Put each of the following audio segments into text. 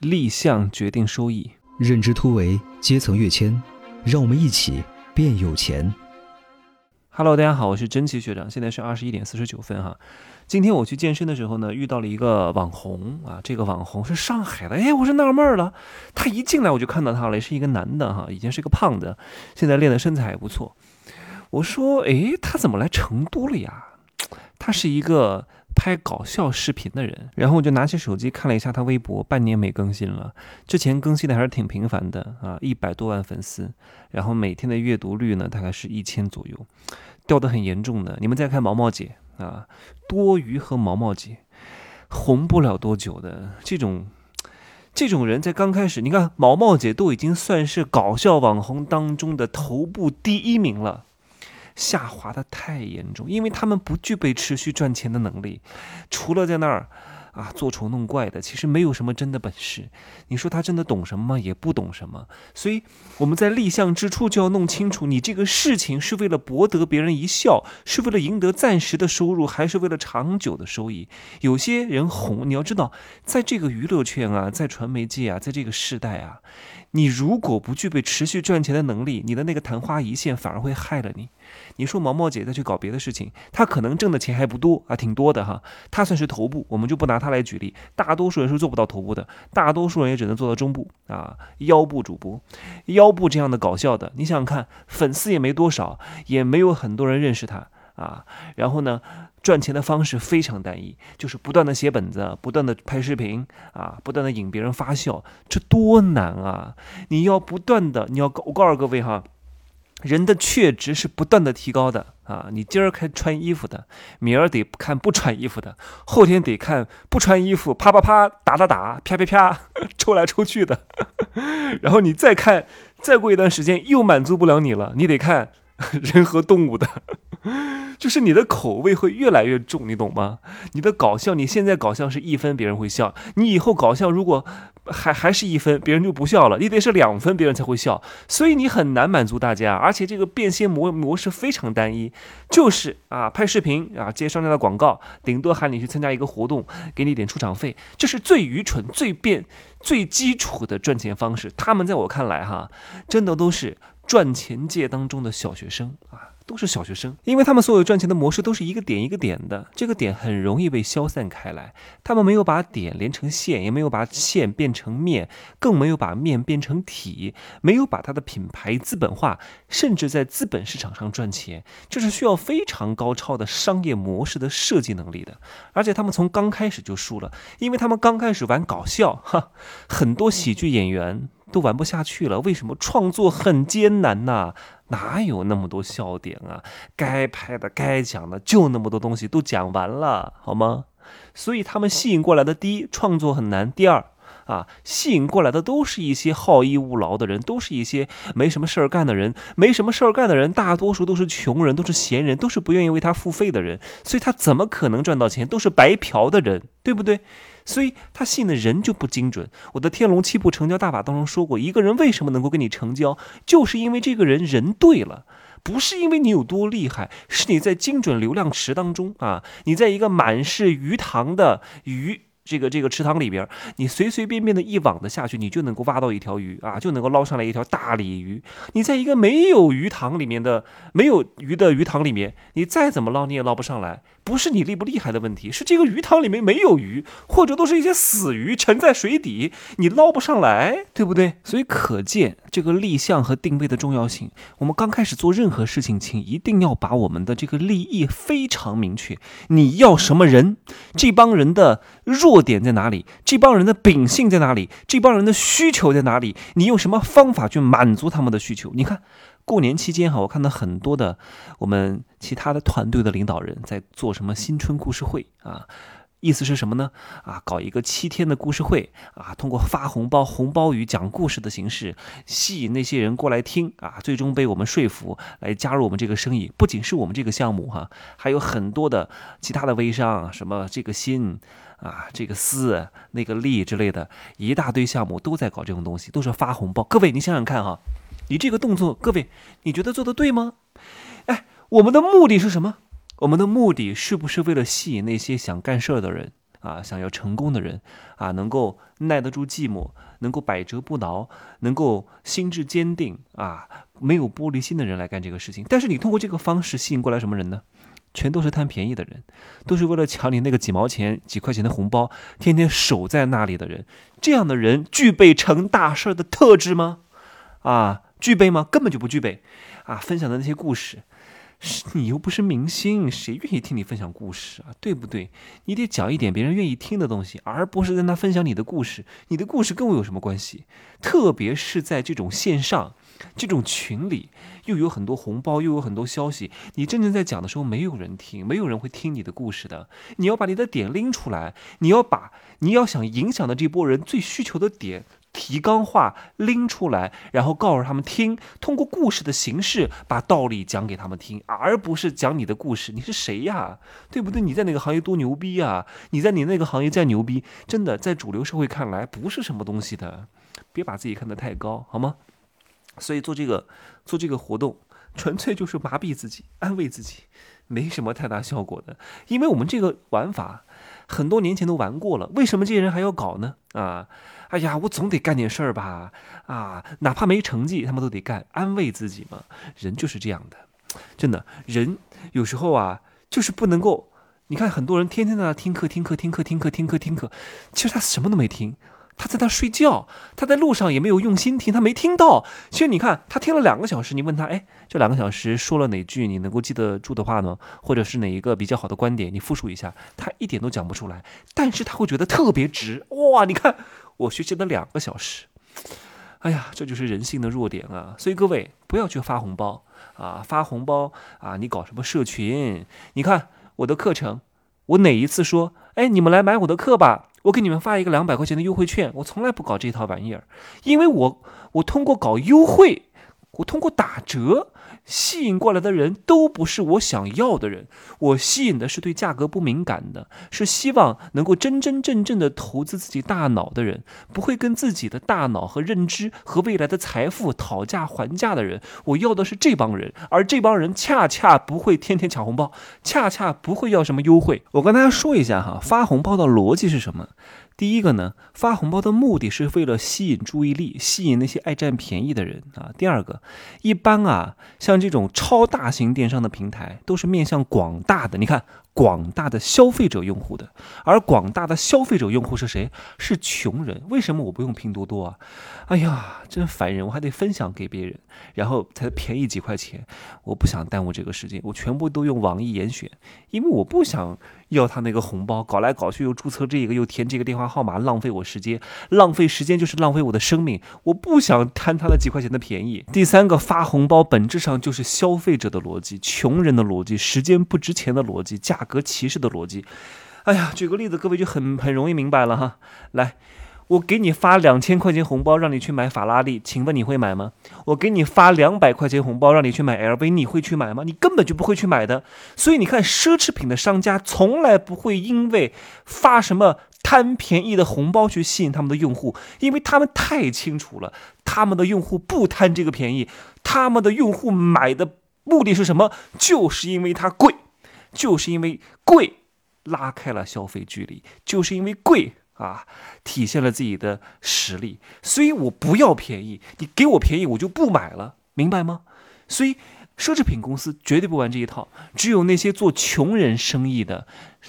立项决定收益，认知突围，阶层跃迁，让我们一起变有钱。Hello，大家好，我是真奇学长，现在是二十一点四十九分哈。今天我去健身的时候呢，遇到了一个网红啊，这个网红是上海的，哎，我是纳闷了，他一进来我就看到他了，是一个男的哈，以前是个胖子，现在练的身材还不错。我说，哎，他怎么来成都了呀？他是一个。拍搞笑视频的人，然后我就拿起手机看了一下他微博，半年没更新了。之前更新的还是挺频繁的啊，一百多万粉丝，然后每天的阅读率呢大概是一千左右，掉的很严重的。你们再看毛毛姐啊，多鱼和毛毛姐红不了多久的这种这种人，在刚开始，你看毛毛姐都已经算是搞笑网红当中的头部第一名了。下滑的太严重，因为他们不具备持续赚钱的能力，除了在那儿啊做丑弄怪的，其实没有什么真的本事。你说他真的懂什么吗？也不懂什么。所以我们在立项之初就要弄清楚，你这个事情是为了博得别人一笑，是为了赢得暂时的收入，还是为了长久的收益？有些人红，你要知道，在这个娱乐圈啊，在传媒界啊，在这个时代啊。你如果不具备持续赚钱的能力，你的那个昙花一现反而会害了你。你说毛毛姐再去搞别的事情，她可能挣的钱还不多啊，挺多的哈。她算是头部，我们就不拿她来举例。大多数人是做不到头部的，大多数人也只能做到中部啊，腰部主播，腰部这样的搞笑的，你想想看，粉丝也没多少，也没有很多人认识他啊。然后呢？赚钱的方式非常单一，就是不断的写本子，不断的拍视频啊，不断的引别人发笑，这多难啊！你要不断的，你要我告诉各位哈，人的确值是不断的提高的啊！你今儿看穿衣服的，明儿得看不穿衣服的，后天得看不穿衣服啪啪啪打打打啪啪啪 抽来抽去的，然后你再看，再过一段时间又满足不了你了，你得看人和动物的。就是你的口味会越来越重，你懂吗？你的搞笑，你现在搞笑是一分，别人会笑；你以后搞笑如果还还是一分，别人就不笑了。你得是两分，别人才会笑。所以你很难满足大家，而且这个变现模模式非常单一，就是啊，拍视频啊，接商家的广告，顶多喊你去参加一个活动，给你点出场费，这是最愚蠢、最变、最基础的赚钱方式。他们在我看来，哈，真的都是赚钱界当中的小学生啊。都是小学生，因为他们所有赚钱的模式都是一个点一个点的，这个点很容易被消散开来。他们没有把点连成线，也没有把线变成面，更没有把面变成体，没有把他的品牌资本化，甚至在资本市场上赚钱，这是需要非常高超的商业模式的设计能力的。而且他们从刚开始就输了，因为他们刚开始玩搞笑，哈，很多喜剧演员。都玩不下去了，为什么创作很艰难呐？哪有那么多笑点啊？该拍的、该讲的，就那么多东西都讲完了，好吗？所以他们吸引过来的，第一，创作很难；第二，啊，吸引过来的都是一些好逸恶劳的人，都是一些没什么事儿干的人。没什么事儿干的人，大多数都是穷人，都是闲人，都是不愿意为他付费的人。所以他怎么可能赚到钱？都是白嫖的人，对不对？所以他吸引的人就不精准。我的《天龙七部成交大法》当中说过，一个人为什么能够跟你成交，就是因为这个人人对了，不是因为你有多厉害，是你在精准流量池当中啊，你在一个满是鱼塘的鱼。这个这个池塘里边，你随随便便的一网的下去，你就能够挖到一条鱼啊，就能够捞上来一条大鲤鱼。你在一个没有鱼塘里面的没有鱼的鱼塘里面，你再怎么捞你也捞不上来。不是你厉不厉害的问题，是这个鱼塘里面没有鱼，或者都是一些死鱼沉在水底，你捞不上来，对不对？所以可见这个立项和定位的重要性。我们刚开始做任何事情，请一定要把我们的这个利益非常明确。你要什么人？这帮人的弱点在哪里？这帮人的秉性在哪里？这帮人的需求在哪里？你用什么方法去满足他们的需求？你看。过年期间哈，我看到很多的我们其他的团队的领导人在做什么新春故事会啊，意思是什么呢？啊，搞一个七天的故事会啊，通过发红包、红包雨讲故事的形式，吸引那些人过来听啊，最终被我们说服来加入我们这个生意。不仅是我们这个项目哈，还有很多的其他的微商，什么这个新啊，这个思、那个利之类的一大堆项目都在搞这种东西，都是发红包。各位，你想想看哈。你这个动作，各位，你觉得做的对吗？哎，我们的目的是什么？我们的目的是不是为了吸引那些想干事儿的人啊，想要成功的人啊，能够耐得住寂寞，能够百折不挠，能够心智坚定啊，没有玻璃心的人来干这个事情。但是你通过这个方式吸引过来什么人呢？全都是贪便宜的人，都是为了抢你那个几毛钱、几块钱的红包，天天守在那里的人。这样的人具备成大事的特质吗？啊，具备吗？根本就不具备。啊，分享的那些故事。你又不是明星，谁愿意听你分享故事啊？对不对？你得讲一点别人愿意听的东西，而不是在那分享你的故事。你的故事跟我有什么关系？特别是在这种线上、这种群里，又有很多红包，又有很多消息，你真正在讲的时候，没有人听，没有人会听你的故事的。你要把你的点拎出来，你要把你要想影响的这波人最需求的点。提纲化拎出来，然后告诉他们听，通过故事的形式把道理讲给他们听，而不是讲你的故事。你是谁呀？对不对？你在哪个行业多牛逼呀？你在你那个行业再牛逼，真的在主流社会看来不是什么东西的。别把自己看得太高，好吗？所以做这个做这个活动，纯粹就是麻痹自己，安慰自己，没什么太大效果的。因为我们这个玩法很多年前都玩过了，为什么这些人还要搞呢？啊？哎呀，我总得干点事儿吧，啊，哪怕没成绩，他们都得干，安慰自己嘛。人就是这样的，真的，人有时候啊，就是不能够。你看，很多人天天在那听课，听课，听课，听课，听课，听课，其实他什么都没听，他在那睡觉，他在路上也没有用心听，他没听到。其实你看，他听了两个小时，你问他，哎，这两个小时说了哪句你能够记得住的话呢？或者是哪一个比较好的观点，你复述一下，他一点都讲不出来，但是他会觉得特别值哇！你看。我学习了两个小时，哎呀，这就是人性的弱点啊！所以各位不要去发红包啊，发红包啊！你搞什么社群？你看我的课程，我哪一次说，哎，你们来买我的课吧，我给你们发一个两百块钱的优惠券，我从来不搞这套玩意儿，因为我我通过搞优惠，我通过打折。吸引过来的人都不是我想要的人，我吸引的是对价格不敏感的，是希望能够真真正正的投资自己大脑的人，不会跟自己的大脑和认知和未来的财富讨价还价的人。我要的是这帮人，而这帮人恰恰不会天天抢红包，恰恰不会要什么优惠。我跟大家说一下哈，发红包的逻辑是什么？第一个呢，发红包的目的是为了吸引注意力，吸引那些爱占便宜的人啊。第二个，一般啊，像这种超大型电商的平台，都是面向广大的。你看。广大的消费者用户的，而广大的消费者用户是谁？是穷人。为什么我不用拼多多啊？哎呀，真烦人！我还得分享给别人，然后才便宜几块钱。我不想耽误这个时间，我全部都用网易严选，因为我不想要他那个红包，搞来搞去又注册这个又填这个电话号码，浪费我时间，浪费时间就是浪费我的生命。我不想贪他那几块钱的便宜。第三个发红包本质上就是消费者的逻辑，穷人的逻辑，时间不值钱的逻辑，价。格歧视的逻辑，哎呀，举个例子，各位就很很容易明白了哈。来，我给你发两千块钱红包，让你去买法拉利，请问你会买吗？我给你发两百块钱红包，让你去买 LV，你会去买吗？你根本就不会去买的。所以你看，奢侈品的商家从来不会因为发什么贪便宜的红包去吸引他们的用户，因为他们太清楚了，他们的用户不贪这个便宜，他们的用户买的目的是什么？就是因为它贵。就是因为贵，拉开了消费距离；就是因为贵啊，体现了自己的实力。所以我不要便宜，你给我便宜，我就不买了，明白吗？所以。奢侈品公司绝对不玩这一套，只有那些做穷人生意的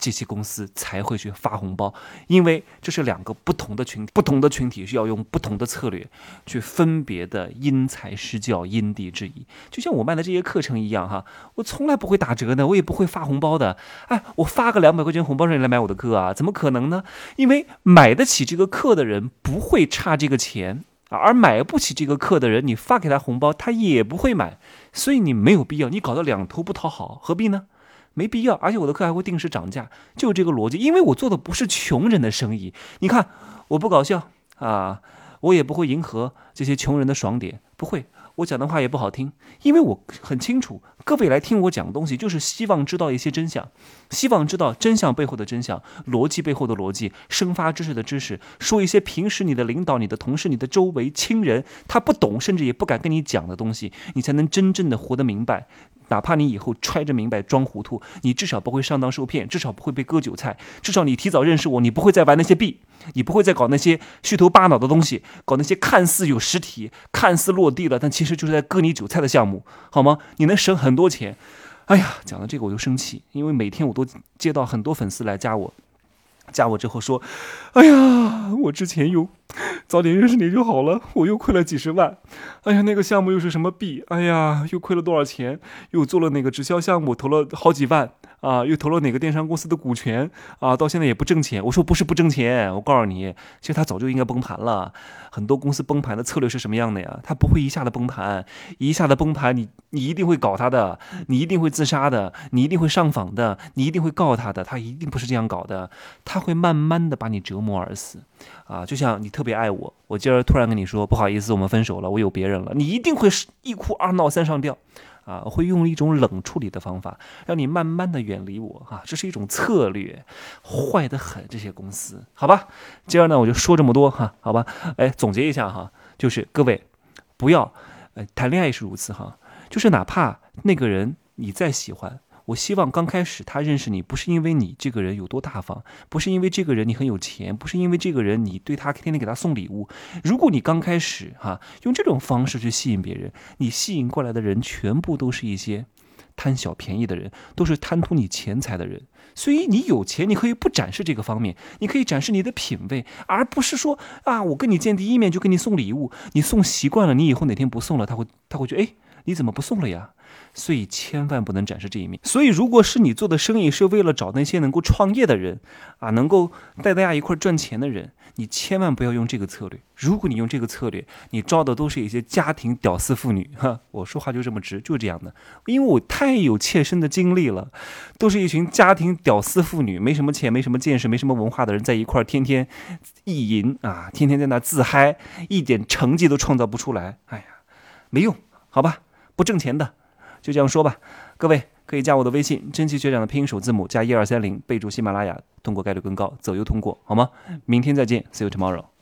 这些公司才会去发红包，因为这是两个不同的群体，不同的群体是要用不同的策略去分别的因材施教、因地制宜。就像我卖的这些课程一样，哈，我从来不会打折的，我也不会发红包的。哎，我发个两百块钱红包让你来买我的课啊？怎么可能呢？因为买得起这个课的人不会差这个钱。而买不起这个课的人，你发给他红包，他也不会买，所以你没有必要，你搞得两头不讨好，何必呢？没必要，而且我的课还会定时涨价，就这个逻辑，因为我做的不是穷人的生意。你看，我不搞笑啊，我也不会迎合这些穷人的爽点，不会。我讲的话也不好听，因为我很清楚，各位来听我讲东西，就是希望知道一些真相，希望知道真相背后的真相，逻辑背后的逻辑，生发知识的知识，说一些平时你的领导、你的同事、你的周围亲人他不懂，甚至也不敢跟你讲的东西，你才能真正的活得明白。哪怕你以后揣着明白装糊涂，你至少不会上当受骗，至少不会被割韭菜，至少你提早认识我，你不会再玩那些币，你不会再搞那些虚头巴脑的东西，搞那些看似有实体、看似落地了，但其实就是在割你韭菜的项目，好吗？你能省很多钱。哎呀，讲到这个我就生气，因为每天我都接到很多粉丝来加我。加我之后说：“哎呀，我之前有 早点认识你就好了，我又亏了几十万。哎呀，那个项目又是什么币？哎呀，又亏了多少钱？又做了哪个直销项目，投了好几万啊？又投了哪个电商公司的股权啊？到现在也不挣钱。我说不是不挣钱，我告诉你，其实他早就应该崩盘了。很多公司崩盘的策略是什么样的呀？他不会一下子崩盘，一下子崩盘，你你一定会搞他的，你一定会自杀的，你一定会上访的，你一定会告他的。他一定不是这样搞的，他。”会慢慢的把你折磨而死，啊，就像你特别爱我，我今儿突然跟你说不好意思，我们分手了，我有别人了，你一定会一哭二闹三上吊，啊，会用一种冷处理的方法，让你慢慢的远离我，啊，这是一种策略，坏的很，这些公司，好吧，今儿呢我就说这么多哈，好吧，哎，总结一下哈，就是各位不要，呃，谈恋爱是如此哈，就是哪怕那个人你再喜欢。我希望刚开始他认识你，不是因为你这个人有多大方，不是因为这个人你很有钱，不是因为这个人你对他天天给他送礼物。如果你刚开始哈用这种方式去吸引别人，你吸引过来的人全部都是一些贪小便宜的人，都是贪图你钱财的人。所以你有钱，你可以不展示这个方面，你可以展示你的品味，而不是说啊，我跟你见第一面就给你送礼物，你送习惯了，你以后哪天不送了，他会他会觉得哎，你怎么不送了呀？所以千万不能展示这一面。所以，如果是你做的生意是为了找那些能够创业的人，啊，能够带大家一块赚钱的人，你千万不要用这个策略。如果你用这个策略，你招的都是一些家庭屌丝妇女，哈，我说话就这么直，就这样的。因为我太有切身的经历了，都是一群家庭屌丝妇女，没什么钱、没什么见识、没什么文化的人在一块儿，天天意淫啊，天天在那自嗨，一点成绩都创造不出来。哎呀，没用，好吧，不挣钱的。就这样说吧，各位可以加我的微信，真奇学长的拼音首字母加一二三零，备注喜马拉雅，通过概率更高，择优通过，好吗？明天再见，See you tomorrow。